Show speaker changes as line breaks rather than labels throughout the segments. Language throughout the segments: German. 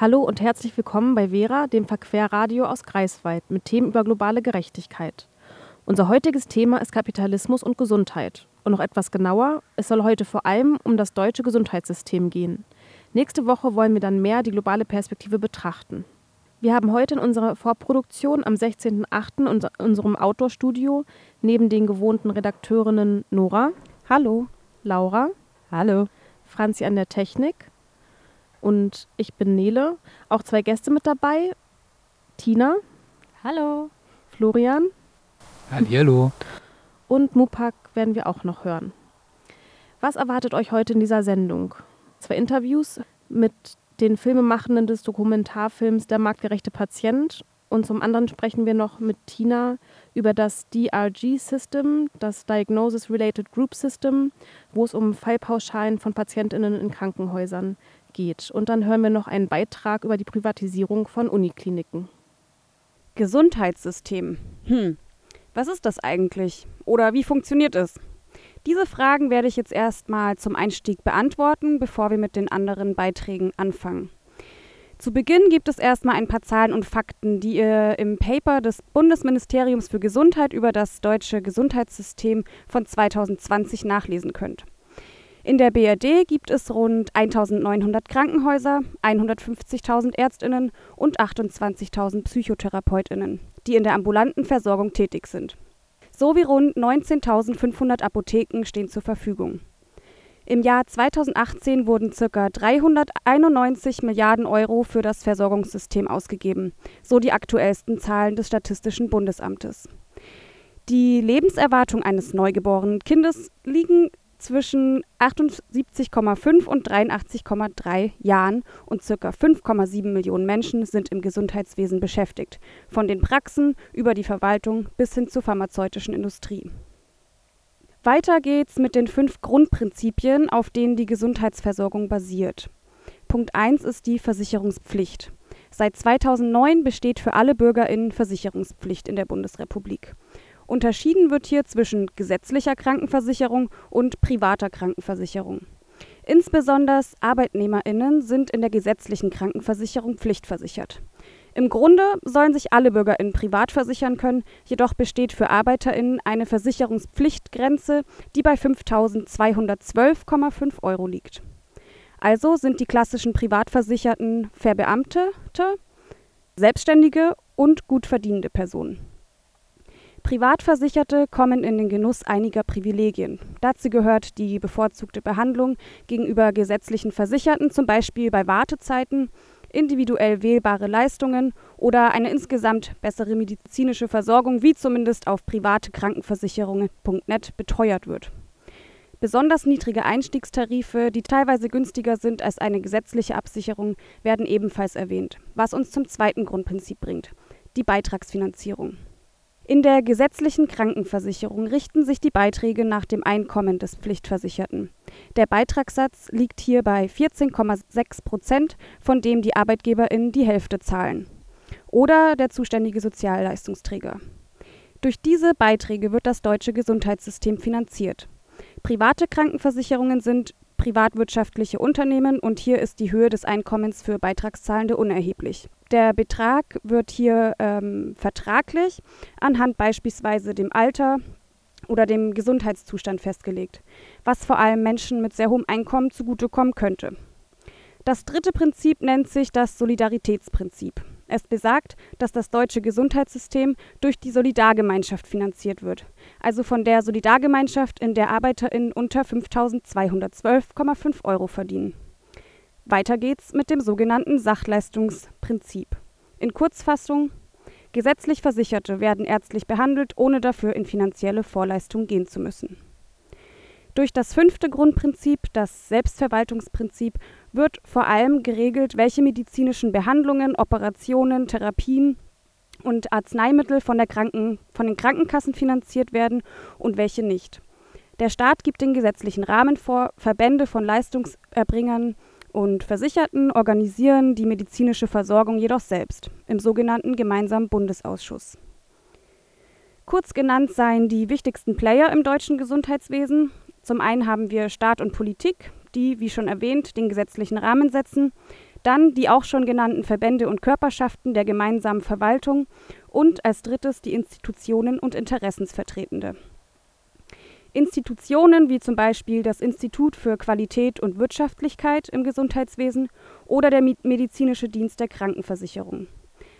Hallo und herzlich willkommen bei Vera, dem Verquerradio aus Greifswald mit Themen über globale Gerechtigkeit. Unser heutiges Thema ist Kapitalismus und Gesundheit. Und noch etwas genauer, es soll heute vor allem um das deutsche Gesundheitssystem gehen. Nächste Woche wollen wir dann mehr die globale Perspektive betrachten. Wir haben heute in unserer Vorproduktion am 16.08. in unserem Outdoor-Studio neben den gewohnten Redakteurinnen Nora.
Hallo.
Laura.
Hallo.
Franzi an der Technik und ich bin Nele. Auch zwei Gäste mit dabei. Tina.
Hallo.
Florian.
Hallo.
Und Mupak werden wir auch noch hören. Was erwartet euch heute in dieser Sendung? Zwei Interviews mit den Filmemachenden des Dokumentarfilms Der marktgerechte Patient und zum anderen sprechen wir noch mit Tina über das DRG-System, das Diagnosis Related Group System, wo es um Fallpauschalen von PatientInnen in Krankenhäusern geht. Und dann hören wir noch einen Beitrag über die Privatisierung von Unikliniken.
Gesundheitssystem. Hm, was ist das eigentlich? Oder wie funktioniert es? Diese Fragen werde ich jetzt erstmal zum Einstieg beantworten, bevor wir mit den anderen Beiträgen anfangen. Zu Beginn gibt es erstmal ein paar Zahlen und Fakten, die ihr im Paper des Bundesministeriums für Gesundheit über das deutsche Gesundheitssystem von 2020 nachlesen könnt. In der BRD gibt es rund 1900 Krankenhäuser, 150.000 Ärztinnen und 28.000 Psychotherapeutinnen, die in der ambulanten Versorgung tätig sind. Sowie rund 19.500 Apotheken stehen zur Verfügung. Im Jahr 2018 wurden ca. 391 Milliarden Euro für das Versorgungssystem ausgegeben, so die aktuellsten Zahlen des Statistischen Bundesamtes. Die Lebenserwartung eines neugeborenen Kindes liegen zwischen 78,5 und 83,3 Jahren und ca. 5,7 Millionen Menschen sind im Gesundheitswesen beschäftigt, von den Praxen über die Verwaltung bis hin zur pharmazeutischen Industrie. Weiter geht's mit den fünf Grundprinzipien, auf denen die Gesundheitsversorgung basiert. Punkt 1 ist die Versicherungspflicht. Seit 2009 besteht für alle BürgerInnen Versicherungspflicht in der Bundesrepublik. Unterschieden wird hier zwischen gesetzlicher Krankenversicherung und privater Krankenversicherung. Insbesondere Arbeitnehmerinnen sind in der gesetzlichen Krankenversicherung pflichtversichert. Im Grunde sollen sich alle Bürgerinnen privat versichern können, jedoch besteht für Arbeiterinnen eine Versicherungspflichtgrenze, die bei 5.212,5 Euro liegt. Also sind die klassischen Privatversicherten Verbeamtete, Selbstständige und gut verdienende Personen. Privatversicherte kommen in den Genuss einiger Privilegien. Dazu gehört die bevorzugte Behandlung gegenüber gesetzlichen Versicherten, zum Beispiel bei Wartezeiten, individuell wählbare Leistungen oder eine insgesamt bessere medizinische Versorgung, wie zumindest auf private Krankenversicherungen.net beteuert wird. Besonders niedrige Einstiegstarife, die teilweise günstiger sind als eine gesetzliche Absicherung, werden ebenfalls erwähnt, was uns zum zweiten Grundprinzip bringt, die Beitragsfinanzierung. In der gesetzlichen Krankenversicherung richten sich die Beiträge nach dem Einkommen des Pflichtversicherten. Der Beitragssatz liegt hier bei 14,6 Prozent, von dem die ArbeitgeberInnen die Hälfte zahlen. Oder der zuständige Sozialleistungsträger. Durch diese Beiträge wird das deutsche Gesundheitssystem finanziert. Private Krankenversicherungen sind privatwirtschaftliche Unternehmen und hier ist die Höhe des Einkommens für Beitragszahlende unerheblich. Der Betrag wird hier ähm, vertraglich anhand beispielsweise dem Alter oder dem Gesundheitszustand festgelegt, was vor allem Menschen mit sehr hohem Einkommen zugutekommen könnte. Das dritte Prinzip nennt sich das Solidaritätsprinzip. Es besagt, dass das deutsche Gesundheitssystem durch die Solidargemeinschaft finanziert wird, also von der Solidargemeinschaft, in der ArbeiterInnen unter 5.212,5 Euro verdienen. Weiter geht's mit dem sogenannten Sachleistungsprinzip. In Kurzfassung, gesetzlich Versicherte werden ärztlich behandelt, ohne dafür in finanzielle Vorleistung gehen zu müssen. Durch das fünfte Grundprinzip, das Selbstverwaltungsprinzip, wird vor allem geregelt, welche medizinischen Behandlungen, Operationen, Therapien und Arzneimittel von, der Kranken, von den Krankenkassen finanziert werden und welche nicht. Der Staat gibt den gesetzlichen Rahmen vor, Verbände von Leistungserbringern und Versicherten organisieren die medizinische Versorgung jedoch selbst im sogenannten Gemeinsamen Bundesausschuss. Kurz genannt seien die wichtigsten Player im deutschen Gesundheitswesen. Zum einen haben wir Staat und Politik, die, wie schon erwähnt, den gesetzlichen Rahmen setzen. Dann die auch schon genannten Verbände und Körperschaften der gemeinsamen Verwaltung und als drittes die Institutionen und Interessensvertretende. Institutionen wie zum Beispiel das Institut für Qualität und Wirtschaftlichkeit im Gesundheitswesen oder der Medizinische Dienst der Krankenversicherung.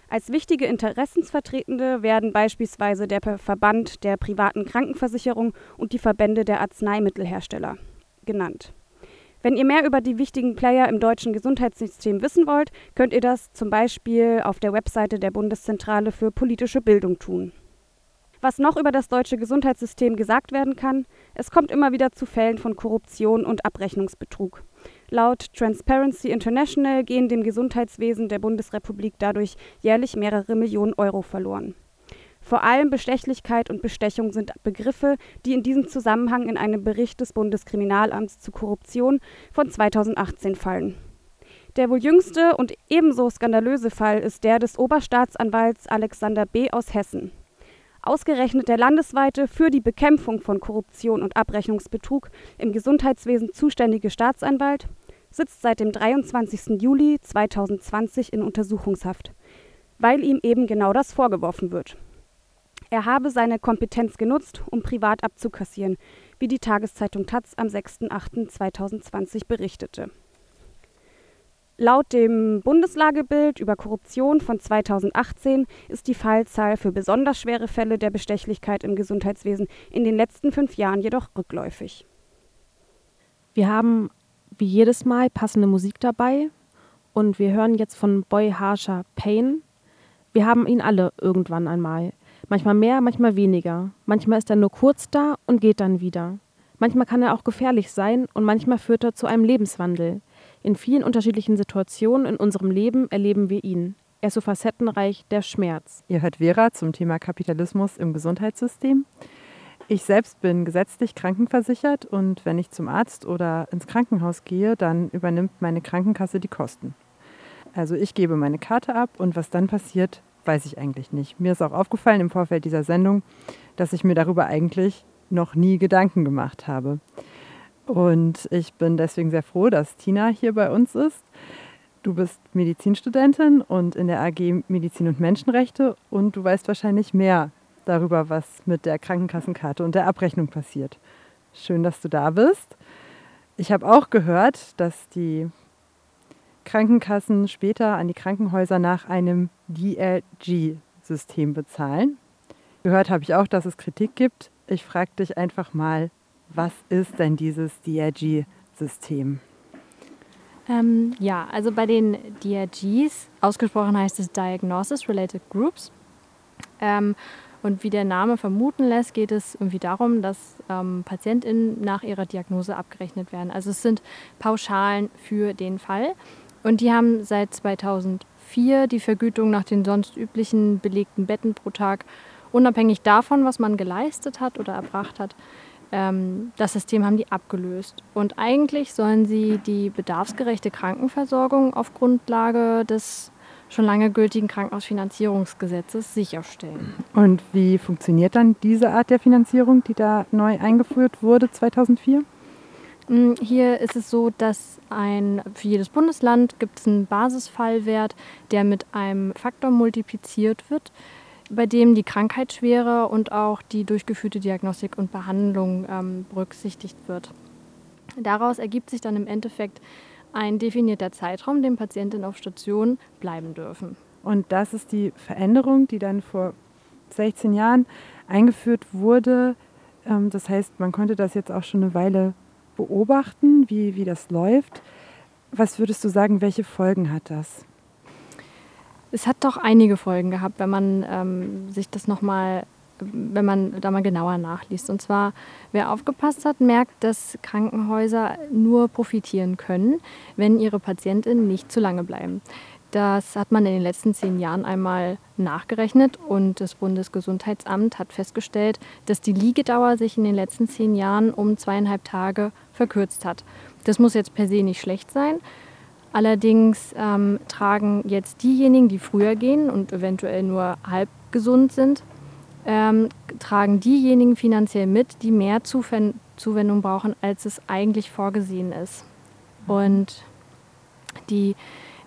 Als wichtige Interessensvertretende werden beispielsweise der Verband der privaten Krankenversicherung und die Verbände der Arzneimittelhersteller genannt. Wenn ihr mehr über die wichtigen Player im deutschen Gesundheitssystem wissen wollt, könnt ihr das zum Beispiel auf der Webseite der Bundeszentrale für politische Bildung tun. Was noch über das deutsche Gesundheitssystem gesagt werden kann, es kommt immer wieder zu Fällen von Korruption und Abrechnungsbetrug. Laut Transparency International gehen dem Gesundheitswesen der Bundesrepublik dadurch jährlich mehrere Millionen Euro verloren. Vor allem Bestechlichkeit und Bestechung sind Begriffe, die in diesem Zusammenhang in einem Bericht des Bundeskriminalamts zu Korruption von 2018 fallen. Der wohl jüngste und ebenso skandalöse Fall ist der des Oberstaatsanwalts Alexander B. aus Hessen. Ausgerechnet der landesweite für die Bekämpfung von Korruption und Abrechnungsbetrug im Gesundheitswesen zuständige Staatsanwalt sitzt seit dem 23. Juli 2020 in Untersuchungshaft, weil ihm eben genau das vorgeworfen wird. Er habe seine Kompetenz genutzt, um privat abzukassieren, wie die Tageszeitung taz am 6.8.2020 berichtete Laut dem Bundeslagebild über Korruption von 2018 ist die Fallzahl für besonders schwere Fälle der Bestechlichkeit im Gesundheitswesen in den letzten fünf Jahren jedoch rückläufig.
Wir haben wie jedes Mal passende Musik dabei und wir hören jetzt von Boy Harsher Pain. Wir haben ihn alle irgendwann einmal. Manchmal mehr, manchmal weniger. Manchmal ist er nur kurz da und geht dann wieder. Manchmal kann er auch gefährlich sein und manchmal führt er zu einem Lebenswandel. In vielen unterschiedlichen Situationen in unserem Leben erleben wir ihn. Er ist so facettenreich, der Schmerz.
Ihr hört Vera zum Thema Kapitalismus im Gesundheitssystem. Ich selbst bin gesetzlich krankenversichert und wenn ich zum Arzt oder ins Krankenhaus gehe, dann übernimmt meine Krankenkasse die Kosten. Also ich gebe meine Karte ab und was dann passiert, weiß ich eigentlich nicht. Mir ist auch aufgefallen im Vorfeld dieser Sendung, dass ich mir darüber eigentlich noch nie Gedanken gemacht habe. Und ich bin deswegen sehr froh, dass Tina hier bei uns ist. Du bist Medizinstudentin und in der AG Medizin und Menschenrechte und du weißt wahrscheinlich mehr darüber, was mit der Krankenkassenkarte und der Abrechnung passiert. Schön, dass du da bist. Ich habe auch gehört, dass die Krankenkassen später an die Krankenhäuser nach einem DRG-System bezahlen. Gehört habe ich auch, dass es Kritik gibt. Ich frage dich einfach mal, was ist denn dieses DRG-System?
Ähm, ja, also bei den DRGs, ausgesprochen heißt es Diagnosis Related Groups. Ähm, und wie der Name vermuten lässt, geht es irgendwie darum, dass ähm, PatientInnen nach ihrer Diagnose abgerechnet werden. Also es sind Pauschalen für den Fall. Und die haben seit 2004 die Vergütung nach den sonst üblichen belegten Betten pro Tag, unabhängig davon, was man geleistet hat oder erbracht hat, ähm, das System haben die abgelöst. Und eigentlich sollen sie die bedarfsgerechte Krankenversorgung auf Grundlage des schon lange gültigen Krankenhausfinanzierungsgesetzes sicherstellen.
Und wie funktioniert dann diese Art der Finanzierung, die da neu eingeführt wurde 2004?
Mm, hier ist es so, dass ein, für jedes Bundesland gibt es einen Basisfallwert, der mit einem Faktor multipliziert wird bei dem die Krankheitsschwere und auch die durchgeführte Diagnostik und Behandlung ähm, berücksichtigt wird. Daraus ergibt sich dann im Endeffekt ein definierter Zeitraum, den Patienten auf Station bleiben dürfen.
Und das ist die Veränderung, die dann vor 16 Jahren eingeführt wurde. Ähm, das heißt, man konnte das jetzt auch schon eine Weile beobachten, wie, wie das läuft. Was würdest du sagen, welche Folgen hat das?
Es hat doch einige Folgen gehabt, wenn man ähm, sich das nochmal, wenn man da mal genauer nachliest. Und zwar, wer aufgepasst hat, merkt, dass Krankenhäuser nur profitieren können, wenn ihre Patientinnen nicht zu lange bleiben. Das hat man in den letzten zehn Jahren einmal nachgerechnet und das Bundesgesundheitsamt hat festgestellt, dass die Liegedauer sich in den letzten zehn Jahren um zweieinhalb Tage verkürzt hat. Das muss jetzt per se nicht schlecht sein. Allerdings ähm, tragen jetzt diejenigen, die früher gehen und eventuell nur halb gesund sind, ähm, tragen diejenigen finanziell mit, die mehr Zuwend Zuwendung brauchen, als es eigentlich vorgesehen ist. Und die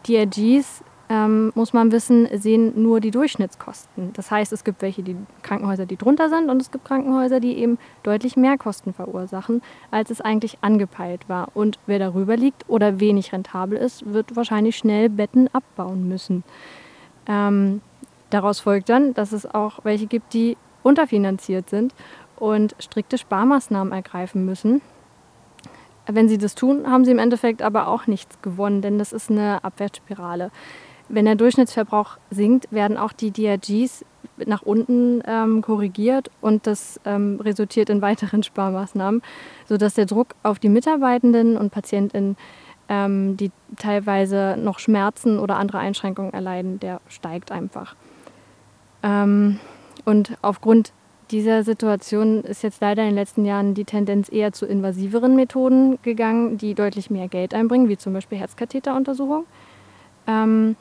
DRGs ähm, muss man wissen, sehen nur die Durchschnittskosten. Das heißt, es gibt welche, die Krankenhäuser, die drunter sind und es gibt Krankenhäuser, die eben deutlich mehr Kosten verursachen, als es eigentlich angepeilt war. Und wer darüber liegt oder wenig rentabel ist, wird wahrscheinlich schnell Betten abbauen müssen. Ähm, daraus folgt dann, dass es auch welche gibt, die unterfinanziert sind und strikte Sparmaßnahmen ergreifen müssen. Wenn sie das tun, haben sie im Endeffekt aber auch nichts gewonnen, denn das ist eine Abwärtsspirale. Wenn der Durchschnittsverbrauch sinkt, werden auch die DRGs nach unten ähm, korrigiert und das ähm, resultiert in weiteren Sparmaßnahmen, sodass der Druck auf die Mitarbeitenden und Patientinnen, ähm, die teilweise noch Schmerzen oder andere Einschränkungen erleiden, der steigt einfach. Ähm, und aufgrund dieser Situation ist jetzt leider in den letzten Jahren die Tendenz eher zu invasiveren Methoden gegangen, die deutlich mehr Geld einbringen, wie zum Beispiel Herzkatheteruntersuchung. Ähm,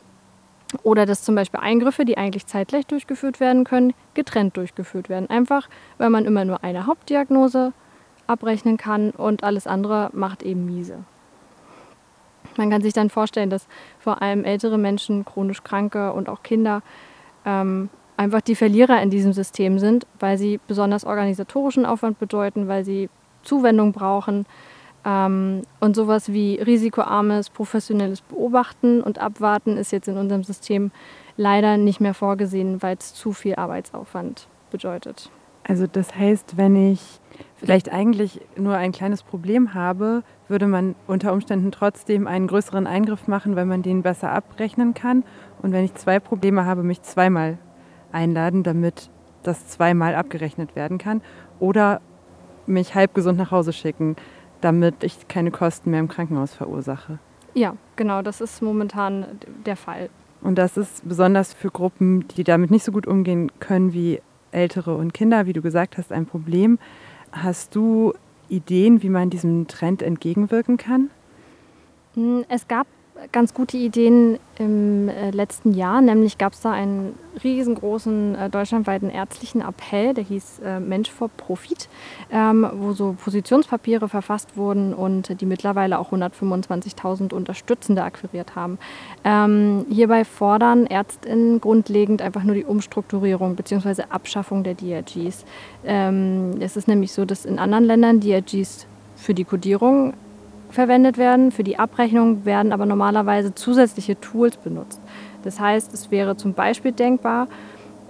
oder dass zum Beispiel Eingriffe, die eigentlich zeitgleich durchgeführt werden können, getrennt durchgeführt werden. Einfach, weil man immer nur eine Hauptdiagnose abrechnen kann und alles andere macht eben miese. Man kann sich dann vorstellen, dass vor allem ältere Menschen, chronisch Kranke und auch Kinder ähm, einfach die Verlierer in diesem System sind, weil sie besonders organisatorischen Aufwand bedeuten, weil sie Zuwendung brauchen, ähm, und sowas wie risikoarmes, professionelles Beobachten und Abwarten ist jetzt in unserem System leider nicht mehr vorgesehen, weil es zu viel Arbeitsaufwand bedeutet.
Also das heißt, wenn ich vielleicht eigentlich nur ein kleines Problem habe, würde man unter Umständen trotzdem einen größeren Eingriff machen, weil man den besser abrechnen kann. Und wenn ich zwei Probleme habe, mich zweimal einladen, damit das zweimal abgerechnet werden kann. Oder mich halb gesund nach Hause schicken damit ich keine Kosten mehr im Krankenhaus verursache.
Ja, genau, das ist momentan der Fall.
Und das ist besonders für Gruppen, die damit nicht so gut umgehen können wie Ältere und Kinder, wie du gesagt hast, ein Problem. Hast du Ideen, wie man diesem Trend entgegenwirken kann?
Hm, es gab ganz gute Ideen im äh, letzten Jahr. Nämlich gab es da einen riesengroßen äh, deutschlandweiten ärztlichen Appell, der hieß äh, Mensch vor Profit, ähm, wo so Positionspapiere verfasst wurden und die mittlerweile auch 125.000 Unterstützende akquiriert haben. Ähm, hierbei fordern ÄrztInnen grundlegend einfach nur die Umstrukturierung bzw. Abschaffung der DRGs. Ähm, es ist nämlich so, dass in anderen Ländern DRGs für die Kodierung verwendet werden. Für die Abrechnung werden aber normalerweise zusätzliche Tools benutzt. Das heißt, es wäre zum Beispiel denkbar,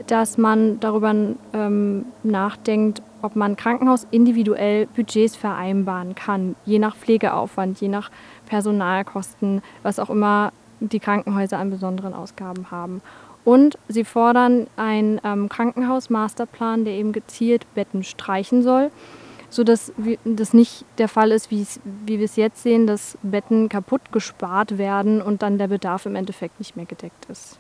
dass man darüber ähm, nachdenkt, ob man Krankenhaus individuell Budgets vereinbaren kann, je nach Pflegeaufwand, je nach Personalkosten, was auch immer die Krankenhäuser an besonderen Ausgaben haben. Und sie fordern einen ähm, Krankenhaus-Masterplan, der eben gezielt Betten streichen soll sodass das nicht der Fall ist, wie wir es jetzt sehen, dass Betten kaputt gespart werden und dann der Bedarf im Endeffekt nicht mehr gedeckt ist.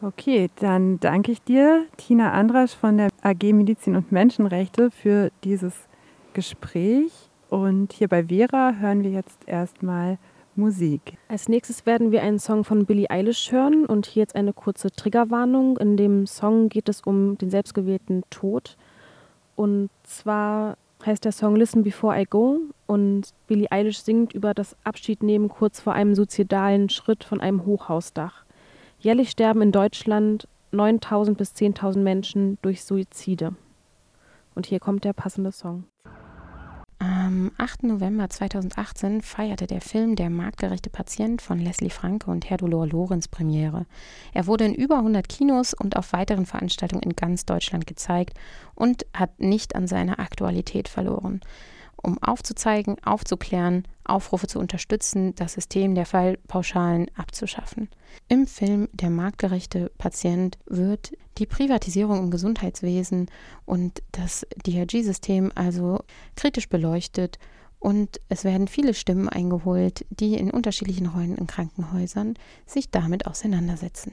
Okay, dann danke ich dir, Tina Andrasch von der AG Medizin und Menschenrechte, für dieses Gespräch. Und hier bei Vera hören wir jetzt erstmal Musik.
Als nächstes werden wir einen Song von Billie Eilish hören und hier jetzt eine kurze Triggerwarnung. In dem Song geht es um den selbstgewählten Tod. Und zwar heißt der Song Listen Before I Go und Billie Eilish singt über das Abschiednehmen kurz vor einem suizidalen Schritt von einem Hochhausdach. Jährlich sterben in Deutschland 9000 bis 10.000 Menschen durch Suizide. Und hier kommt der passende Song.
Am 8. November 2018 feierte der Film Der marktgerechte Patient von Leslie Franke und Herdolor Lorenz Premiere. Er wurde in über 100 Kinos und auf weiteren Veranstaltungen in ganz Deutschland gezeigt und hat nicht an seiner Aktualität verloren um aufzuzeigen, aufzuklären, Aufrufe zu unterstützen, das System der Fallpauschalen abzuschaffen. Im Film Der marktgerechte Patient wird die Privatisierung im Gesundheitswesen und das DRG-System also kritisch beleuchtet und es werden viele Stimmen eingeholt, die in unterschiedlichen Rollen in Krankenhäusern sich damit auseinandersetzen.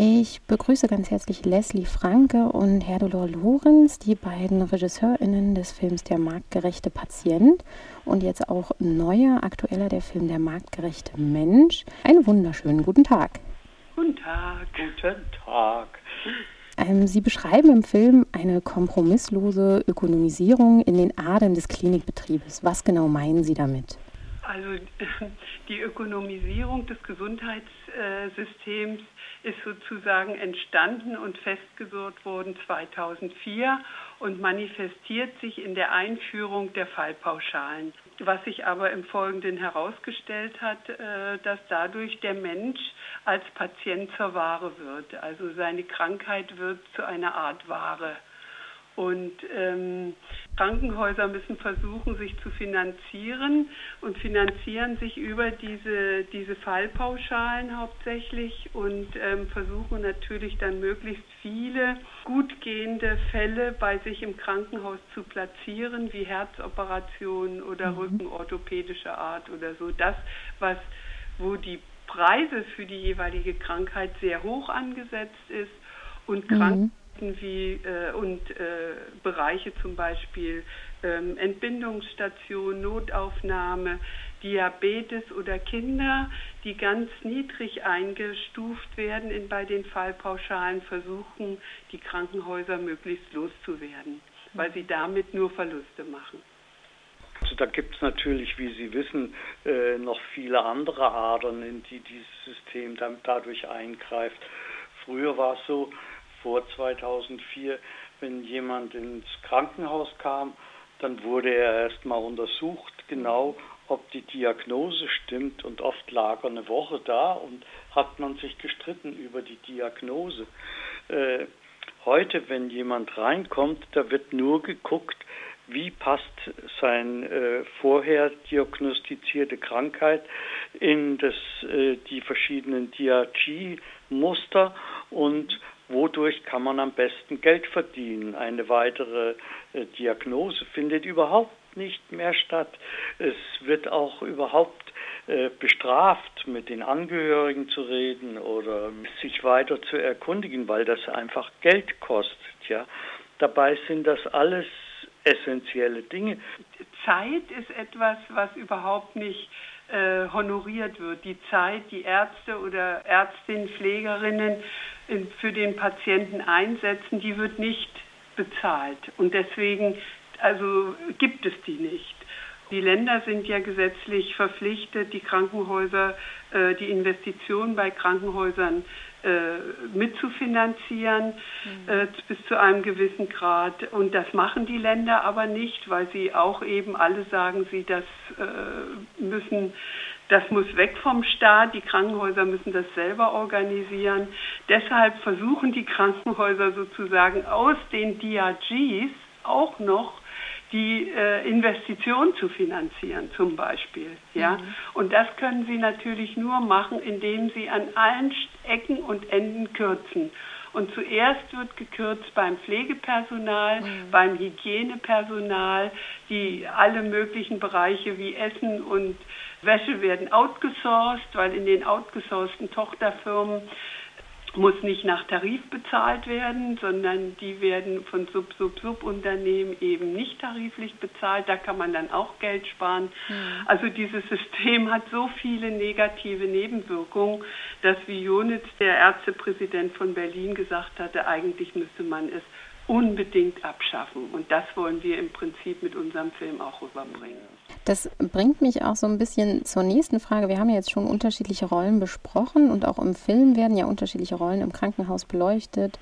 Ich begrüße ganz herzlich Leslie Franke und Herdolor Lorenz, die beiden RegisseurInnen des Films Der marktgerechte Patient und jetzt auch neuer, aktueller der Film Der marktgerechte Mensch. Einen wunderschönen guten Tag.
Guten Tag. Guten Tag.
Ähm, Sie beschreiben im Film eine kompromisslose Ökonomisierung in den Adern des Klinikbetriebes. Was genau meinen Sie damit?
Also die Ökonomisierung des Gesundheitssystems ist sozusagen entstanden und festgesorgt worden 2004 und manifestiert sich in der Einführung der Fallpauschalen. Was sich aber im Folgenden herausgestellt hat, äh, dass dadurch der Mensch als Patient zur Ware wird. Also seine Krankheit wird zu einer Art Ware. Und ähm, Krankenhäuser müssen versuchen, sich zu finanzieren und finanzieren sich über diese, diese Fallpauschalen hauptsächlich und ähm, versuchen natürlich dann möglichst viele gut gehende Fälle bei sich im Krankenhaus zu platzieren, wie Herzoperationen oder mhm. Rückenorthopädischer Art oder so. Das, was, wo die Preise für die jeweilige Krankheit sehr hoch angesetzt ist und mhm wie äh, und äh, Bereiche zum Beispiel ähm, Entbindungsstation, Notaufnahme, Diabetes oder Kinder, die ganz niedrig eingestuft werden in, bei den Fallpauschalen, versuchen die Krankenhäuser möglichst loszuwerden, weil sie damit nur Verluste machen.
Also da gibt es natürlich, wie Sie wissen, äh, noch viele andere Adern, in die dieses System dann dadurch eingreift. Früher war es so, vor 2004, wenn jemand ins Krankenhaus kam, dann wurde er erstmal untersucht, genau ob die Diagnose stimmt und oft lag er eine Woche da und hat man sich gestritten über die Diagnose. Äh, heute, wenn jemand reinkommt, da wird nur geguckt, wie passt seine äh, vorher diagnostizierte Krankheit in das, äh, die verschiedenen DRG-Muster und wodurch kann man am besten Geld verdienen. Eine weitere äh, Diagnose findet überhaupt nicht mehr statt. Es wird auch überhaupt äh, bestraft, mit den Angehörigen zu reden oder sich weiter zu erkundigen, weil das einfach Geld kostet. Ja. Dabei sind das alles essentielle Dinge.
Zeit ist etwas, was überhaupt nicht äh, honoriert wird. Die Zeit, die Ärzte oder Ärztinnen, Pflegerinnen in, für den Patienten einsetzen, die wird nicht bezahlt. Und deswegen, also gibt es die nicht. Die Länder sind ja gesetzlich verpflichtet, die Krankenhäuser, äh, die Investitionen bei Krankenhäusern äh, mitzufinanzieren mhm. äh, bis zu einem gewissen Grad. Und das machen die Länder aber nicht, weil sie auch eben alle sagen, sie das äh, müssen, das muss weg vom Staat. Die Krankenhäuser müssen das selber organisieren. Deshalb versuchen die Krankenhäuser sozusagen aus den DRGs auch noch die äh, Investition zu finanzieren zum Beispiel. Ja? Mhm. Und das können sie natürlich nur machen, indem sie an allen Ecken und Enden kürzen. Und zuerst wird gekürzt beim Pflegepersonal, mhm. beim Hygienepersonal, die alle möglichen Bereiche wie Essen und Wäsche werden outgesourced, weil in den outgesourcten Tochterfirmen muss nicht nach Tarif bezahlt werden, sondern die werden von Sub-Sub-Sub-Unternehmen eben nicht tariflich bezahlt. Da kann man dann auch Geld sparen. Mhm. Also dieses System hat so viele negative Nebenwirkungen, dass wie Jonitz, der Ärztepräsident von Berlin, gesagt hatte, eigentlich müsste man es unbedingt abschaffen. Und das wollen wir im Prinzip mit unserem Film auch rüberbringen.
Das bringt mich auch so ein bisschen zur nächsten Frage. Wir haben ja jetzt schon unterschiedliche Rollen besprochen und auch im Film werden ja unterschiedliche Rollen im Krankenhaus beleuchtet.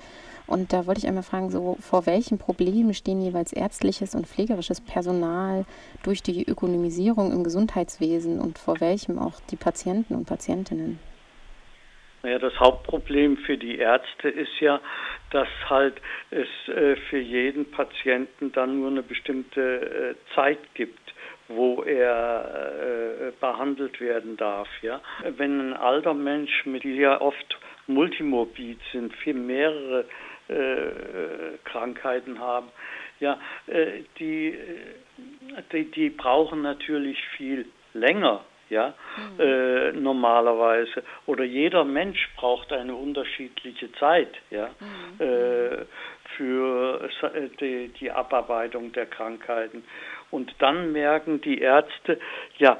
Und da wollte ich einmal fragen, so vor welchen Problemen stehen jeweils ärztliches und pflegerisches Personal durch die Ökonomisierung im Gesundheitswesen und vor welchem auch die Patienten und Patientinnen?
Naja, das Hauptproblem für die Ärzte ist ja, dass halt es äh, für jeden Patienten dann nur eine bestimmte äh, Zeit gibt wo er äh, behandelt werden darf. Ja? Wenn ein alter Mensch, mit die ja oft multimorbid sind, viel mehrere äh, Krankheiten haben, ja, äh, die, die, die brauchen natürlich viel länger ja, mhm. äh, normalerweise. Oder jeder Mensch braucht eine unterschiedliche Zeit, ja, mhm. äh, für äh, die, die Abarbeitung der Krankheiten. Und dann merken die Ärzte, ja,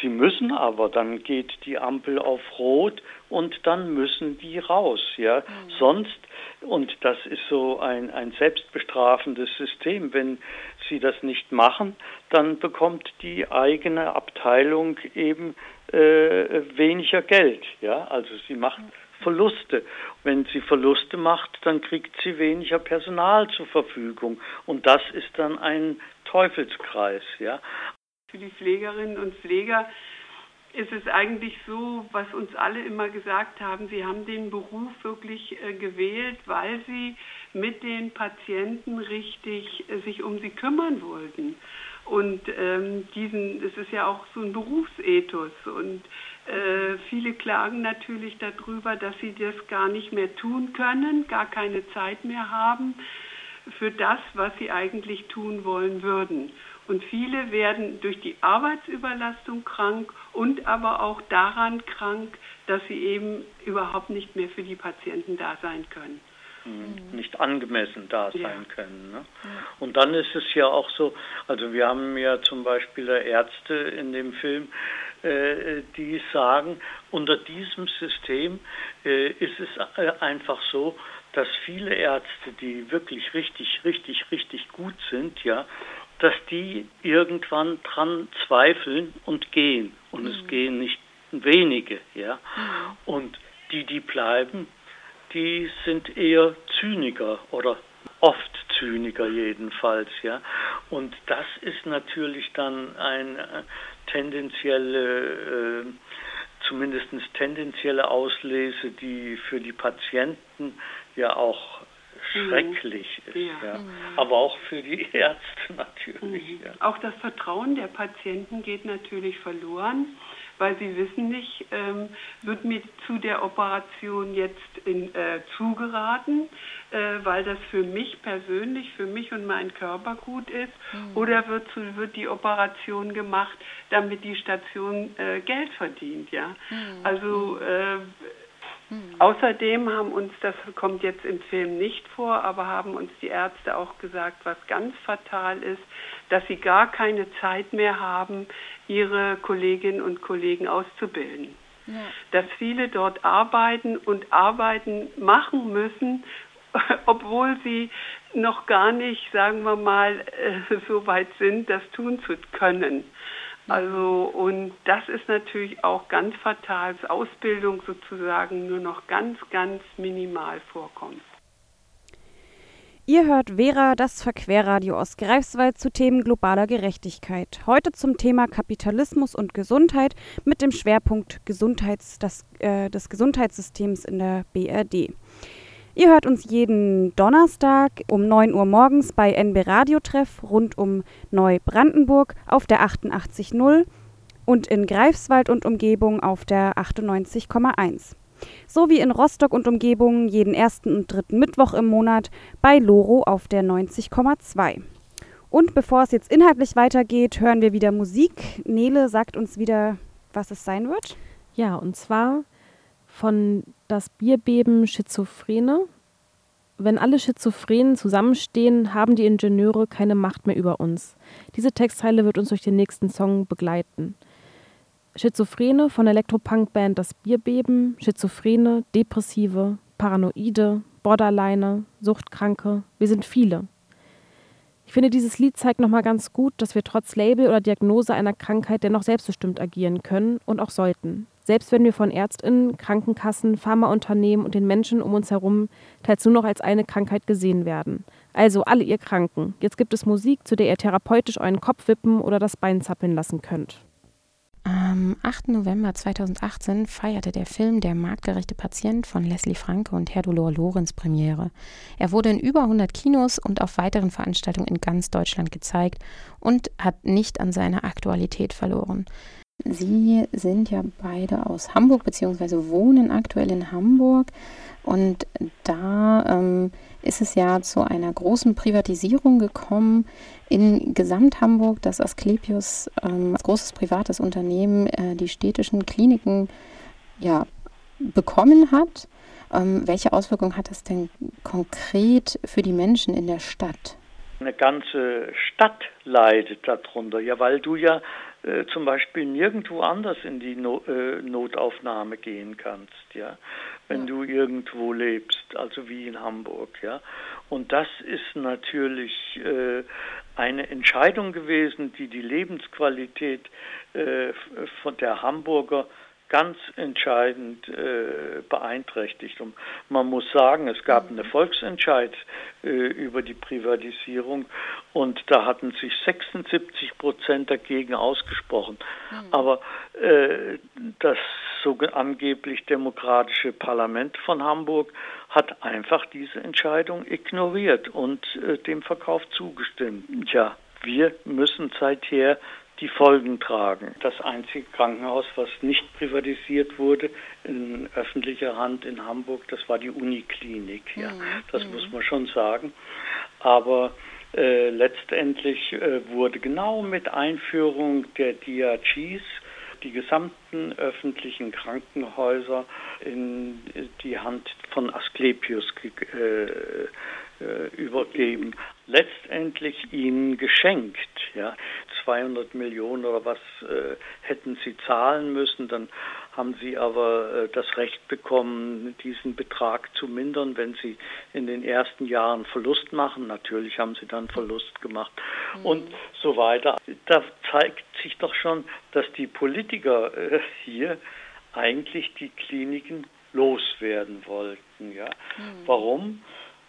Sie müssen aber, dann geht die Ampel auf Rot und dann müssen die raus, ja. Mhm. Sonst, und das ist so ein, ein selbstbestrafendes System, wenn sie das nicht machen, dann bekommt die eigene Abteilung eben äh, weniger Geld, ja. Also sie macht Verluste. Wenn sie Verluste macht, dann kriegt sie weniger Personal zur Verfügung. Und das ist dann ein Teufelskreis, ja.
Für die Pflegerinnen und Pfleger ist es eigentlich so, was uns alle immer gesagt haben, sie haben den Beruf wirklich äh, gewählt, weil sie mit den Patienten richtig äh, sich um sie kümmern wollten. Und ähm, diesen, es ist ja auch so ein Berufsethos und äh, viele klagen natürlich darüber, dass sie das gar nicht mehr tun können, gar keine Zeit mehr haben für das, was sie eigentlich tun wollen würden. Und viele werden durch die Arbeitsüberlastung krank und aber auch daran krank, dass sie eben überhaupt nicht mehr für die Patienten da sein können.
Mhm. nicht angemessen da sein ja. können. Ne? Ja. Und dann ist es ja auch so, also wir haben ja zum Beispiel Ärzte in dem Film, äh, die sagen, unter diesem System äh, ist es äh, einfach so, dass viele Ärzte, die wirklich richtig, richtig, richtig gut sind, ja, dass die irgendwann dran zweifeln und gehen. Und mhm. es gehen nicht wenige, ja. Mhm. Und die, die bleiben, die sind eher Zyniker oder oft Zyniker jedenfalls, ja. Und das ist natürlich dann ein äh, tendenzielle, äh, zumindest tendenzielle Auslese, die für die Patienten ja auch. Schrecklich ist, ja. ja. Mhm. aber auch für die Ärzte natürlich. Mhm.
Ja. Auch das Vertrauen der Patienten geht natürlich verloren weil sie wissen nicht, ähm, wird mir zu der Operation jetzt in, äh, zugeraten, äh, weil das für mich persönlich, für mich und meinen Körper gut ist, mhm. oder wird, zu, wird die Operation gemacht, damit die Station äh, Geld verdient, ja. Mhm. Also hm. Außerdem haben uns, das kommt jetzt im Film nicht vor, aber haben uns die Ärzte auch gesagt, was ganz fatal ist, dass sie gar keine Zeit mehr haben, ihre Kolleginnen und Kollegen auszubilden. Ja. Dass viele dort arbeiten und Arbeiten machen müssen, obwohl sie noch gar nicht, sagen wir mal, so weit sind, das tun zu können. Also und das ist natürlich auch ganz fatal, dass Ausbildung sozusagen nur noch ganz, ganz minimal vorkommt.
Ihr hört Vera, das Verquerradio aus Greifswald zu Themen globaler Gerechtigkeit. Heute zum Thema Kapitalismus und Gesundheit mit dem Schwerpunkt Gesundheits, das, äh, des Gesundheitssystems in der BRD. Ihr hört uns jeden Donnerstag um 9 Uhr morgens bei NB Radio Treff rund um Neubrandenburg auf der 88.0 und in Greifswald und Umgebung auf der 98,1. Sowie in Rostock und Umgebung jeden ersten und dritten Mittwoch im Monat bei Loro auf der 90,2. Und bevor es jetzt inhaltlich weitergeht, hören wir wieder Musik. Nele sagt uns wieder, was es sein wird.
Ja, und zwar von das Bierbeben Schizophrene. Wenn alle Schizophrenen zusammenstehen, haben die Ingenieure keine Macht mehr über uns. Diese Textzeile wird uns durch den nächsten Song begleiten. Schizophrene von Elektropunk-Band Das Bierbeben, Schizophrene, Depressive, Paranoide, Borderliner, Suchtkranke, wir sind viele. Ich finde, dieses Lied zeigt nochmal ganz gut, dass wir trotz Label oder Diagnose einer Krankheit dennoch selbstbestimmt agieren können und auch sollten. Selbst wenn wir von ÄrztInnen, Krankenkassen, Pharmaunternehmen und den Menschen um uns herum teils nur noch als eine Krankheit gesehen werden. Also alle ihr Kranken. Jetzt gibt es Musik, zu der ihr therapeutisch euren Kopf wippen oder das Bein zappeln lassen könnt.
Am 8. November 2018 feierte der Film Der marktgerechte Patient von Leslie Franke und Herr Dolor Lorenz Premiere. Er wurde in über 100 Kinos und auf weiteren Veranstaltungen in ganz Deutschland gezeigt und hat nicht an seiner Aktualität verloren. Sie sind ja beide aus Hamburg bzw. wohnen aktuell in Hamburg und da ähm, ist es ja zu einer großen Privatisierung gekommen in Gesamt-Hamburg, dass Asklepios ähm, als großes privates Unternehmen äh, die städtischen Kliniken ja, bekommen hat. Ähm, welche Auswirkungen hat das denn konkret für die Menschen in der Stadt?
Eine ganze Stadt leidet darunter, ja, weil du ja äh, zum Beispiel nirgendwo anders in die no äh, Notaufnahme gehen kannst, ja, wenn ja. du irgendwo lebst, also wie in Hamburg, ja. Und das ist natürlich äh, eine Entscheidung gewesen, die die Lebensqualität äh, von der Hamburger ganz entscheidend äh, beeinträchtigt. Und man muss sagen, es gab einen Volksentscheid äh, über die Privatisierung und da hatten sich 76 Prozent dagegen ausgesprochen. Mhm. Aber äh, das so angeblich demokratische Parlament von Hamburg hat einfach diese Entscheidung ignoriert und äh, dem Verkauf zugestimmt. Ja, wir müssen seither die Folgen tragen. Das einzige Krankenhaus, was nicht privatisiert wurde in öffentlicher Hand in Hamburg, das war die Uniklinik. Ja, mhm. das mhm. muss man schon sagen. Aber äh, letztendlich äh, wurde genau mit Einführung der DRGs die gesamten öffentlichen Krankenhäuser in die Hand von Asklepios äh, äh, übergeben. Letztendlich ihnen geschenkt. Ja. 200 Millionen oder was äh, hätten sie zahlen müssen, dann haben sie aber äh, das Recht bekommen, diesen Betrag zu mindern, wenn sie in den ersten Jahren Verlust machen. Natürlich haben sie dann Verlust gemacht mhm. und so weiter. Da zeigt sich doch schon, dass die Politiker äh, hier eigentlich die Kliniken loswerden wollten. Ja. Mhm. Warum?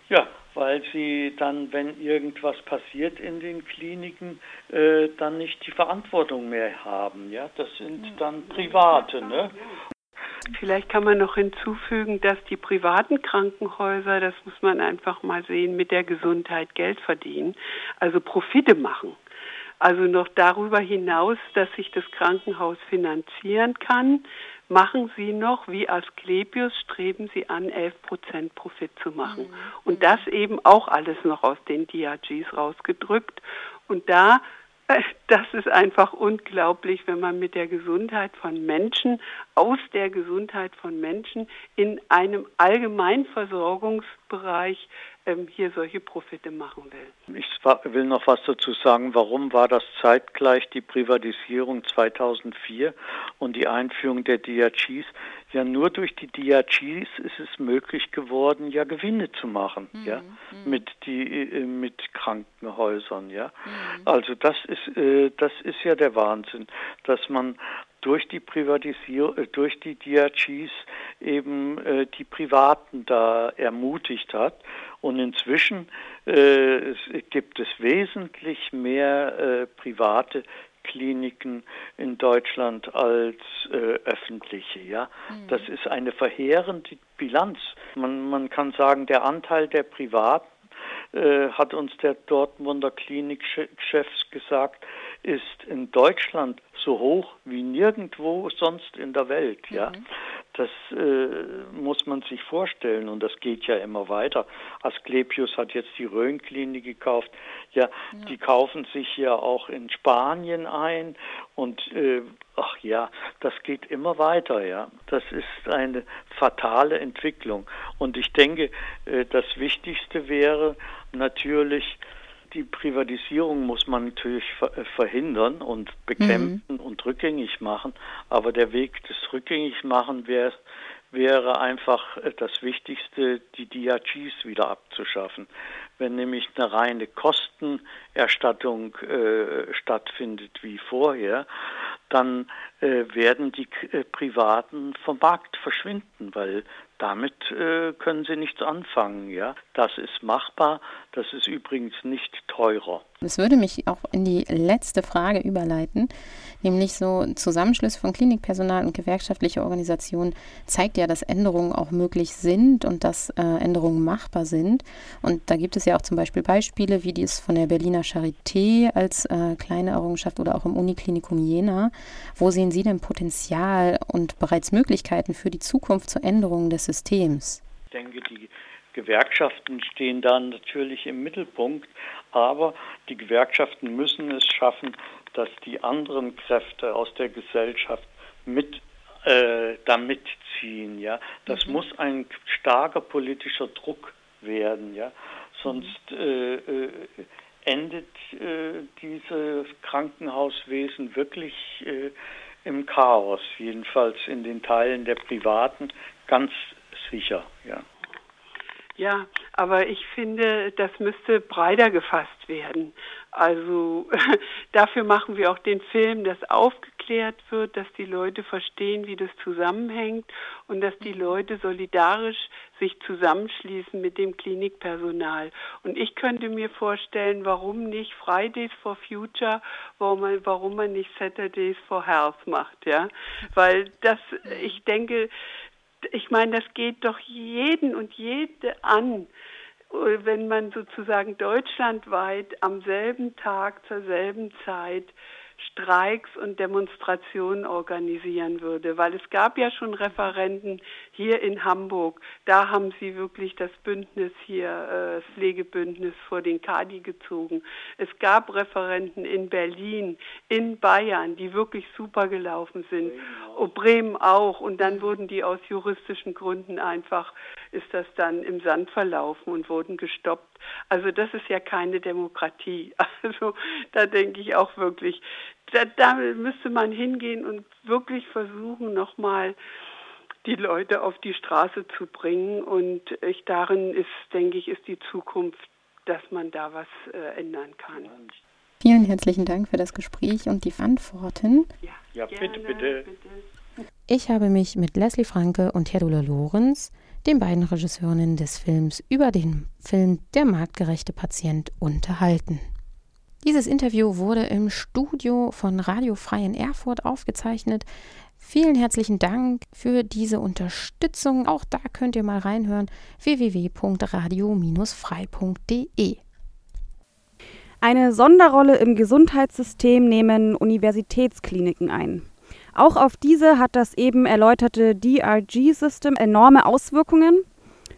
Ja, weil sie dann, wenn irgendwas passiert in den Kliniken, äh, dann nicht die Verantwortung mehr haben. Ja, das sind dann Private. Ne?
Vielleicht kann man noch hinzufügen, dass die privaten Krankenhäuser, das muss man einfach mal sehen, mit der Gesundheit Geld verdienen, also Profite machen. Also noch darüber hinaus, dass sich das Krankenhaus finanzieren kann, machen Sie noch, wie Asklepios, streben Sie an, 11 Prozent Profit zu machen. Mhm. Und das eben auch alles noch aus den DRGs rausgedrückt. Und da das ist einfach unglaublich, wenn man mit der Gesundheit von Menschen, aus der Gesundheit von Menschen in einem Allgemeinversorgungsbereich ähm, hier solche Profite machen will.
Ich will noch was dazu sagen. Warum war das zeitgleich die Privatisierung 2004 und die Einführung der DRGs? Ja, nur durch die DRGs ist es möglich geworden, ja Gewinne zu machen, mhm. ja, mhm. mit die äh, mit Krankenhäusern, ja. Mhm. Also das ist äh, das ist ja der Wahnsinn, dass man durch die Privatisierung, äh, durch die DRGs eben äh, die Privaten da ermutigt hat. Und inzwischen äh, gibt es wesentlich mehr äh, private Kliniken in Deutschland als äh, öffentliche. Ja, mhm. das ist eine verheerende Bilanz. Man, man kann sagen, der Anteil der Privaten äh, hat uns der Dortmunder Klinikchefs gesagt, ist in Deutschland so hoch wie nirgendwo sonst in der Welt. Ja, mhm. das äh, muss man sich vorstellen und das geht ja immer weiter. Asklepios hat jetzt die Rhön-Klinik gekauft. Ja, ja, die kaufen sich ja auch in Spanien ein und äh, ach ja, das geht immer weiter. Ja, das ist eine fatale Entwicklung und ich denke, äh, das Wichtigste wäre natürlich die Privatisierung muss man natürlich äh, verhindern und bekämpfen mhm. und rückgängig machen. Aber der Weg des Rückgängigmachen wäre wäre einfach äh, das Wichtigste, die DRGs wieder abzuschaffen. Wenn nämlich eine reine Kostenerstattung äh, stattfindet wie vorher, dann äh, werden die äh, Privaten vom Markt verschwinden, weil damit äh, können sie nichts anfangen. Ja, das ist machbar. Das ist übrigens nicht teurer.
Das würde mich auch in die letzte Frage überleiten, nämlich so Zusammenschlüsse von Klinikpersonal und gewerkschaftliche Organisationen zeigt ja, dass Änderungen auch möglich sind und dass äh, Änderungen machbar sind. Und da gibt es ja auch zum Beispiel Beispiele, wie dies von der Berliner Charité als äh, kleine Errungenschaft oder auch im Uniklinikum Jena. Wo sehen Sie denn Potenzial und bereits Möglichkeiten für die Zukunft zur Änderung des Systems?
Ich denke, die Gewerkschaften stehen da natürlich im Mittelpunkt, aber die Gewerkschaften müssen es schaffen, dass die anderen Kräfte aus der Gesellschaft mit äh, da mitziehen. Ja, das mhm. muss ein starker politischer Druck werden. Ja, sonst äh, äh, endet äh, dieses Krankenhauswesen wirklich äh, im Chaos, jedenfalls in den Teilen der Privaten, ganz sicher, ja.
Ja, aber ich finde, das müsste breiter gefasst werden. Also dafür machen wir auch den Film, dass aufgeklärt wird, dass die Leute verstehen, wie das zusammenhängt und dass die Leute solidarisch sich zusammenschließen mit dem Klinikpersonal. Und ich könnte mir vorstellen, warum nicht Fridays for Future, warum man, warum man nicht Saturdays for Health macht, ja? Weil das, ich denke, ich meine, das geht doch jeden und jede an, wenn man sozusagen deutschlandweit am selben Tag zur selben Zeit Streiks und Demonstrationen organisieren würde, weil es gab ja schon Referenten hier in Hamburg. Da haben sie wirklich das Bündnis hier, äh, das Pflegebündnis vor den Kadi gezogen. Es gab Referenten in Berlin, in Bayern, die wirklich super gelaufen sind. Oh, Bremen auch. Und dann wurden die aus juristischen Gründen einfach, ist das dann im Sand verlaufen und wurden gestoppt. Also das ist ja keine Demokratie. Also da denke ich auch wirklich, da, da müsste man hingehen und wirklich versuchen, nochmal die Leute auf die Straße zu bringen. Und ich, darin ist, denke ich, ist die Zukunft, dass man da was äh, ändern kann.
Vielen herzlichen Dank für das Gespräch und die Antworten.
Ja, ja bitte, bitte, bitte.
Ich habe mich mit Leslie Franke und Herdula Lorenz, den beiden Regisseurinnen des Films, über den Film Der marktgerechte Patient unterhalten. Dieses Interview wurde im Studio von Radio Frei in Erfurt aufgezeichnet. Vielen herzlichen Dank für diese Unterstützung. Auch da könnt ihr mal reinhören www.radio-frei.de.
Eine Sonderrolle im Gesundheitssystem nehmen Universitätskliniken ein. Auch auf diese hat das eben erläuterte DRG-System enorme Auswirkungen.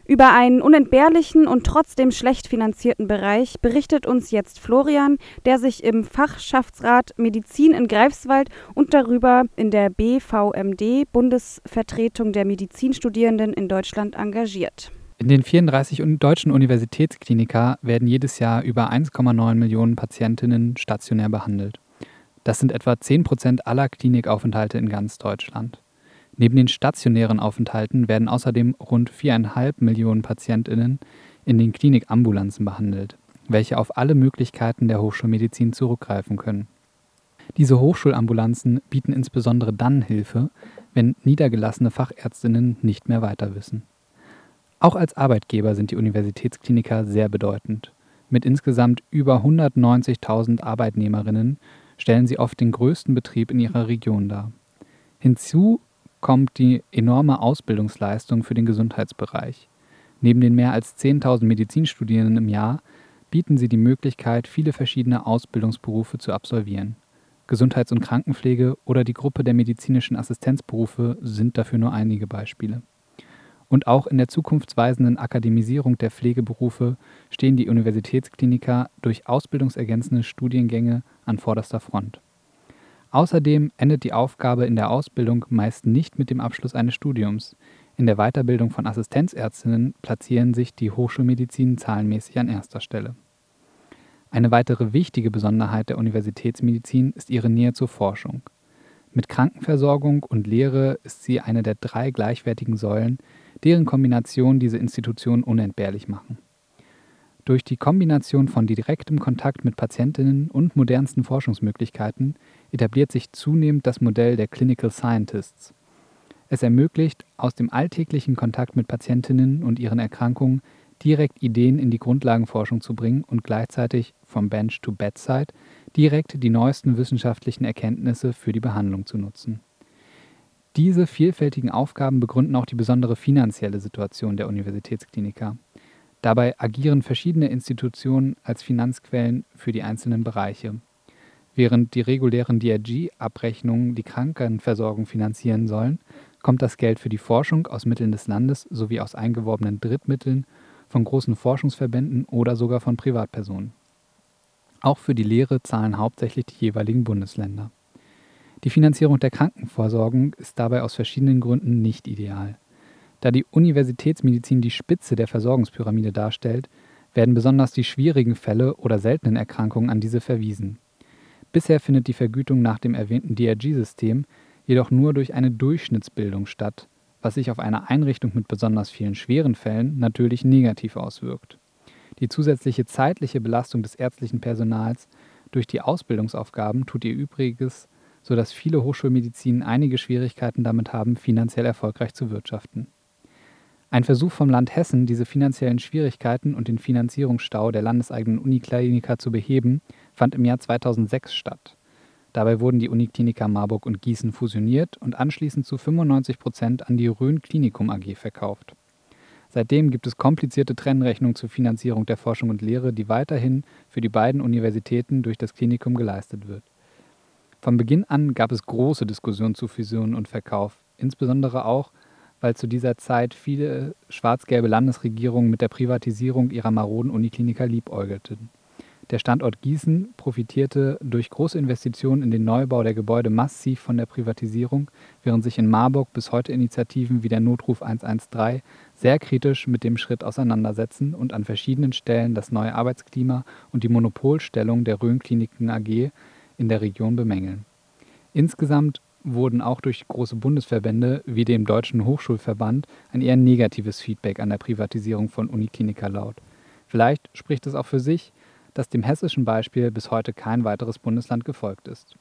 Über einen unentbehrlichen und trotzdem schlecht finanzierten Bereich berichtet uns jetzt Florian, der sich im Fachschaftsrat Medizin in Greifswald und darüber in der BVMD Bundesvertretung der Medizinstudierenden in Deutschland engagiert.
In den 34 deutschen Universitätskliniker werden jedes Jahr über 1,9 Millionen Patientinnen stationär behandelt. Das sind etwa 10 Prozent aller Klinikaufenthalte in ganz Deutschland. Neben den stationären Aufenthalten werden außerdem rund 4,5 Millionen PatientInnen in den Klinikambulanzen behandelt, welche auf alle Möglichkeiten der Hochschulmedizin zurückgreifen können. Diese Hochschulambulanzen bieten insbesondere dann Hilfe, wenn niedergelassene Fachärztinnen nicht mehr weiter wissen. Auch als Arbeitgeber sind die Universitätskliniker sehr bedeutend. Mit insgesamt über 190.000 Arbeitnehmerinnen stellen sie oft den größten Betrieb in ihrer Region dar. Hinzu kommt die enorme Ausbildungsleistung für den Gesundheitsbereich. Neben den mehr als 10.000 Medizinstudierenden im Jahr bieten sie die Möglichkeit, viele verschiedene Ausbildungsberufe zu absolvieren. Gesundheits- und Krankenpflege oder die Gruppe der medizinischen Assistenzberufe sind dafür nur einige Beispiele. Und auch in der zukunftsweisenden Akademisierung der Pflegeberufe stehen die Universitätskliniker durch ausbildungsergänzende Studiengänge an vorderster Front. Außerdem endet die Aufgabe in der Ausbildung meist nicht mit dem Abschluss eines Studiums. In der Weiterbildung von Assistenzärztinnen platzieren sich die Hochschulmedizin zahlenmäßig an erster Stelle. Eine weitere wichtige Besonderheit der Universitätsmedizin ist ihre Nähe zur Forschung. Mit Krankenversorgung und Lehre ist sie eine der drei gleichwertigen Säulen, deren Kombination diese Institution unentbehrlich machen. Durch die Kombination von direktem Kontakt mit Patientinnen und modernsten Forschungsmöglichkeiten etabliert sich zunehmend das Modell der Clinical Scientists. Es ermöglicht, aus dem alltäglichen Kontakt mit Patientinnen und ihren Erkrankungen direkt Ideen in die Grundlagenforschung zu bringen und gleichzeitig vom Bench to Bedside direkt die neuesten wissenschaftlichen Erkenntnisse für die Behandlung zu nutzen. Diese vielfältigen Aufgaben begründen auch die besondere finanzielle Situation der Universitätskliniker. Dabei agieren verschiedene Institutionen als Finanzquellen für die einzelnen Bereiche. Während die regulären DRG-Abrechnungen die Krankenversorgung finanzieren sollen, kommt das Geld für die Forschung aus Mitteln des Landes sowie aus eingeworbenen Drittmitteln von großen Forschungsverbänden oder sogar von Privatpersonen. Auch für die Lehre zahlen hauptsächlich die jeweiligen Bundesländer. Die Finanzierung der Krankenversorgung ist dabei aus verschiedenen Gründen nicht ideal. Da die Universitätsmedizin die Spitze der Versorgungspyramide darstellt, werden besonders die schwierigen Fälle oder seltenen Erkrankungen an diese verwiesen. Bisher findet die Vergütung nach dem erwähnten DRG-System jedoch nur durch eine Durchschnittsbildung statt, was sich auf eine Einrichtung mit besonders vielen schweren Fällen natürlich negativ auswirkt. Die zusätzliche zeitliche Belastung des ärztlichen Personals durch die Ausbildungsaufgaben tut ihr Übriges, sodass viele Hochschulmedizin einige Schwierigkeiten damit haben, finanziell erfolgreich zu wirtschaften. Ein Versuch vom Land Hessen, diese finanziellen Schwierigkeiten und den Finanzierungsstau der landeseigenen Unikliniker zu beheben, fand im Jahr 2006 statt. Dabei wurden die Unikliniker Marburg und Gießen fusioniert und anschließend zu 95 Prozent an die Rhön Klinikum AG verkauft. Seitdem gibt es komplizierte Trennrechnungen zur Finanzierung der Forschung und Lehre, die weiterhin für die beiden Universitäten durch das Klinikum geleistet wird. Von Beginn an gab es große Diskussionen zu Fusion und Verkauf, insbesondere auch, weil zu dieser Zeit viele schwarz-gelbe Landesregierungen mit der Privatisierung ihrer maroden Unikliniker liebäugelten. Der Standort Gießen profitierte durch große Investitionen in den Neubau der Gebäude massiv von der Privatisierung, während sich in Marburg bis heute Initiativen wie der Notruf 113 sehr kritisch mit dem Schritt auseinandersetzen und an verschiedenen Stellen das neue Arbeitsklima und die Monopolstellung der Rhön Kliniken AG in der Region bemängeln. Insgesamt wurden auch durch große Bundesverbände wie dem Deutschen Hochschulverband ein eher negatives Feedback an der Privatisierung von Unikliniker laut. Vielleicht spricht es auch für sich, dass dem hessischen Beispiel bis heute kein weiteres Bundesland gefolgt ist.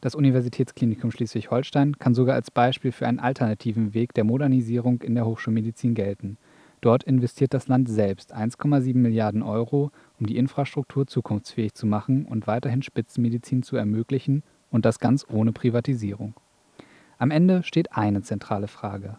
Das Universitätsklinikum Schleswig-Holstein kann sogar als Beispiel für einen alternativen Weg der Modernisierung in der Hochschulmedizin gelten. Dort investiert das Land selbst 1,7 Milliarden Euro, um die Infrastruktur zukunftsfähig zu machen und weiterhin Spitzenmedizin zu ermöglichen, und das ganz ohne Privatisierung. Am Ende steht eine zentrale Frage.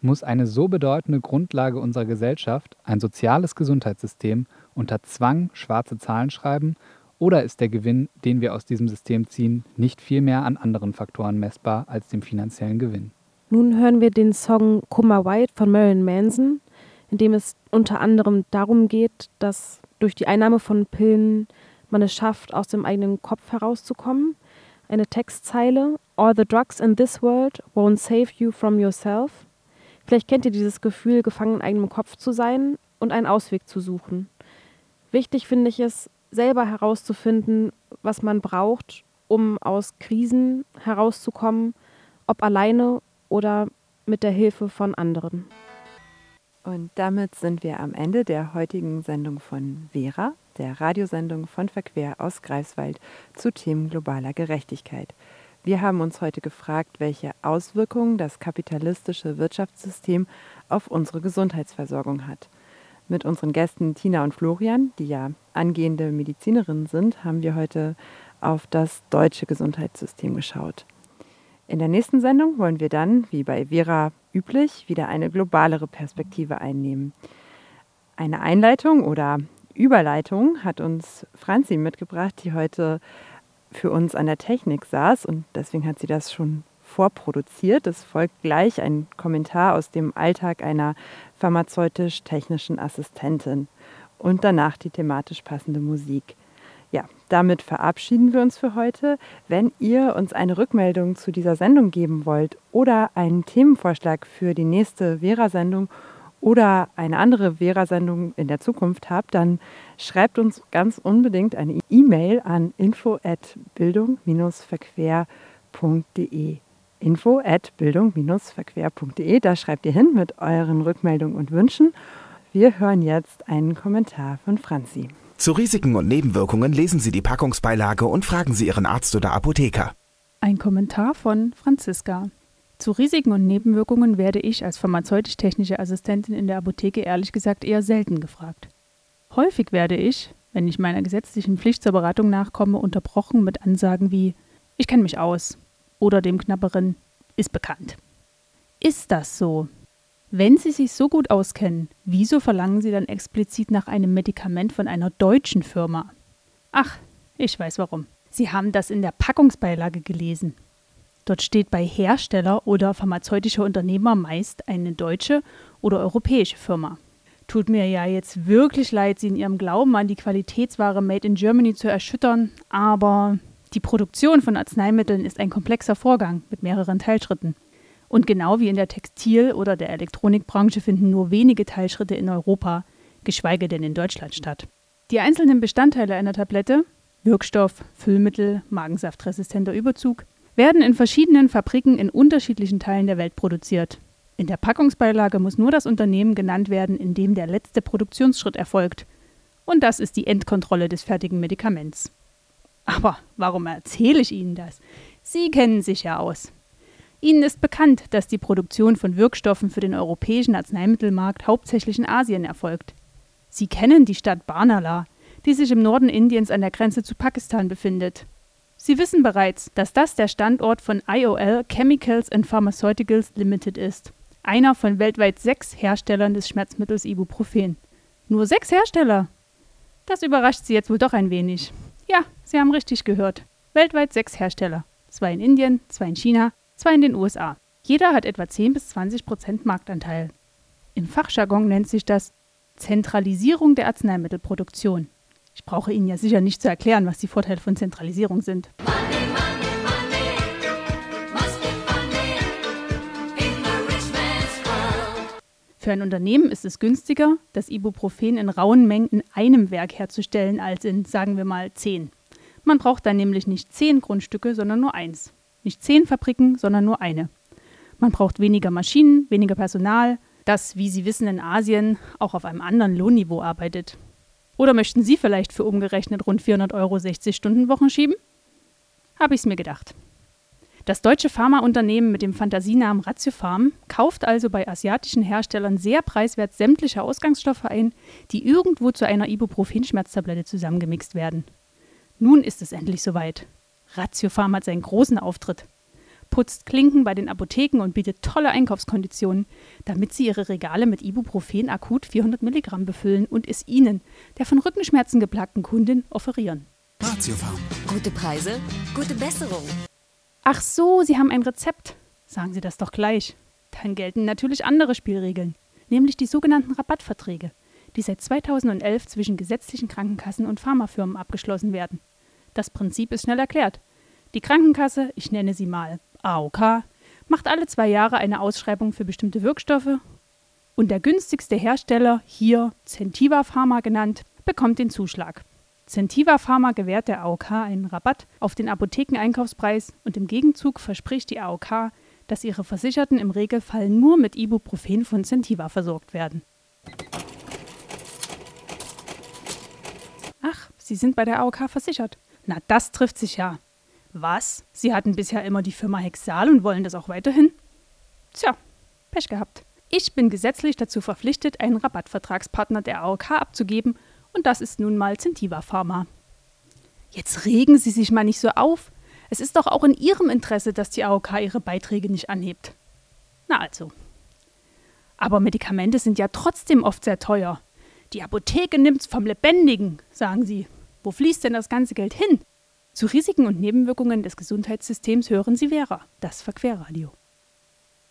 Muss eine so bedeutende Grundlage unserer Gesellschaft, ein soziales Gesundheitssystem, unter Zwang schwarze Zahlen schreiben oder ist der Gewinn, den wir aus diesem System ziehen, nicht viel mehr an anderen Faktoren messbar als dem finanziellen Gewinn?
Nun hören wir den Song Kummer White von Marilyn Manson, in dem es unter anderem darum geht, dass durch die Einnahme von Pillen man es schafft, aus dem eigenen Kopf herauszukommen. Eine Textzeile: All the drugs in this world won't save you from yourself. Vielleicht kennt ihr dieses Gefühl, gefangen in eigenem Kopf zu sein und einen Ausweg zu suchen. Wichtig finde ich es, selber herauszufinden, was man braucht, um aus Krisen herauszukommen, ob alleine oder mit der Hilfe von anderen.
Und damit sind wir am Ende der heutigen Sendung von Vera, der Radiosendung von Verquer aus Greifswald zu Themen globaler Gerechtigkeit. Wir haben uns heute gefragt, welche Auswirkungen das kapitalistische Wirtschaftssystem auf unsere Gesundheitsversorgung hat. Mit unseren Gästen Tina und Florian, die ja angehende Medizinerinnen sind, haben wir heute auf das deutsche Gesundheitssystem geschaut. In der nächsten Sendung wollen wir dann, wie bei Vera üblich, wieder eine globalere Perspektive einnehmen. Eine Einleitung oder Überleitung hat uns Franzi mitgebracht, die heute für uns an der Technik saß und deswegen hat sie das schon vorproduziert. Es folgt gleich ein Kommentar aus dem Alltag einer pharmazeutisch-technischen Assistentin und danach die thematisch passende Musik. Ja, damit verabschieden wir uns für heute. Wenn ihr uns eine Rückmeldung zu dieser Sendung geben wollt oder einen Themenvorschlag für die nächste Vera-Sendung oder eine andere Vera-Sendung in der Zukunft habt, dann schreibt uns ganz unbedingt eine E-Mail an info@bildung-verquer.de info at bildung-verquer.de. Da schreibt ihr hin mit euren Rückmeldungen und Wünschen. Wir hören jetzt einen Kommentar von Franzi.
Zu Risiken und Nebenwirkungen lesen Sie die Packungsbeilage und fragen Sie Ihren Arzt oder Apotheker.
Ein Kommentar von Franziska. Zu Risiken und Nebenwirkungen werde ich als pharmazeutisch-technische Assistentin in der Apotheke ehrlich gesagt eher selten gefragt. Häufig werde ich, wenn ich meiner gesetzlichen Pflicht zur Beratung nachkomme, unterbrochen mit Ansagen wie Ich kenne mich aus, oder dem knapperen ist bekannt. Ist das so? Wenn Sie sich so gut auskennen, wieso verlangen Sie dann explizit nach einem Medikament von einer deutschen Firma? Ach, ich weiß warum. Sie haben das in der Packungsbeilage gelesen. Dort steht bei Hersteller oder pharmazeutischer Unternehmer meist eine deutsche oder europäische Firma. Tut mir ja jetzt wirklich leid, Sie in Ihrem Glauben an die Qualitätsware Made in Germany zu erschüttern, aber die Produktion von Arzneimitteln ist ein komplexer Vorgang mit mehreren Teilschritten. Und genau wie in der Textil- oder der Elektronikbranche finden nur wenige Teilschritte in Europa geschweige denn in Deutschland statt. Die einzelnen Bestandteile einer Tablette Wirkstoff, Füllmittel, magensaftresistenter Überzug werden in verschiedenen Fabriken in unterschiedlichen Teilen der Welt produziert. In der Packungsbeilage muss nur das Unternehmen genannt werden, in dem der letzte Produktionsschritt erfolgt. Und das ist die Endkontrolle des fertigen Medikaments. Aber warum erzähle ich Ihnen das? Sie kennen sich ja aus. Ihnen ist bekannt, dass die Produktion von Wirkstoffen für den europäischen Arzneimittelmarkt hauptsächlich in Asien erfolgt. Sie kennen die Stadt Barnala, die sich im Norden Indiens an der Grenze zu Pakistan befindet. Sie wissen bereits, dass das der Standort von IOL Chemicals and Pharmaceuticals Limited ist, einer von weltweit sechs Herstellern des Schmerzmittels Ibuprofen. Nur sechs Hersteller? Das überrascht Sie jetzt wohl doch ein wenig. Ja, Sie haben richtig gehört. Weltweit sechs Hersteller. Zwei in Indien, zwei in China, zwei in den USA. Jeder hat etwa 10 bis 20 Prozent Marktanteil. Im Fachjargon nennt sich das Zentralisierung der Arzneimittelproduktion. Ich brauche Ihnen ja sicher nicht zu erklären, was die Vorteile von Zentralisierung sind. Für ein Unternehmen ist es günstiger, das Ibuprofen in rauen Mengen in einem Werk herzustellen, als in, sagen wir mal, zehn. Man braucht dann nämlich nicht zehn Grundstücke, sondern nur eins. Nicht zehn Fabriken, sondern nur eine. Man braucht weniger Maschinen, weniger Personal, das, wie Sie wissen, in Asien auch auf einem anderen Lohnniveau arbeitet. Oder möchten Sie vielleicht für umgerechnet rund 400 Euro 60-Stunden-Wochen schieben? Habe ich es mir gedacht. Das deutsche Pharmaunternehmen mit dem Fantasienamen Ratiopharm kauft also bei asiatischen Herstellern sehr preiswert sämtliche Ausgangsstoffe ein, die irgendwo zu einer Ibuprofen-Schmerztablette zusammengemixt werden. Nun ist es endlich soweit. Ratiopharm hat seinen großen Auftritt. Putzt Klinken bei den Apotheken und bietet tolle Einkaufskonditionen, damit sie ihre Regale mit Ibuprofen akut 400 Milligramm befüllen und es Ihnen, der von Rückenschmerzen geplagten Kundin, offerieren.
Ratiopharm. Gute Preise, gute Besserung.
Ach so, Sie haben ein Rezept. Sagen Sie das doch gleich. Dann gelten natürlich andere Spielregeln, nämlich die sogenannten Rabattverträge, die seit 2011 zwischen gesetzlichen Krankenkassen und Pharmafirmen abgeschlossen werden. Das Prinzip ist schnell erklärt. Die Krankenkasse, ich nenne sie mal AOK, macht alle zwei Jahre eine Ausschreibung für bestimmte Wirkstoffe und der günstigste Hersteller, hier Zentiva Pharma genannt, bekommt den Zuschlag. Zentiva Pharma gewährt der AOK einen Rabatt auf den Apothekeneinkaufspreis und im Gegenzug verspricht die AOK, dass ihre Versicherten im Regelfall nur mit Ibuprofen von Zentiva versorgt werden. Ach, Sie sind bei der AOK versichert. Na, das trifft sich ja. Was? Sie hatten bisher immer die Firma Hexal und wollen das auch weiterhin? Tja, Pech gehabt. Ich bin gesetzlich dazu verpflichtet, einen Rabattvertragspartner der AOK abzugeben und das ist nun mal Zentiva Pharma. Jetzt regen Sie sich mal nicht so auf. Es ist doch auch in Ihrem Interesse, dass die AOK ihre Beiträge nicht anhebt. Na also. Aber Medikamente sind ja trotzdem oft sehr teuer. Die Apotheke nimmt's vom Lebendigen, sagen Sie. Wo fließt denn das ganze Geld hin? Zu Risiken und Nebenwirkungen des Gesundheitssystems hören Sie Vera, das Verquerradio.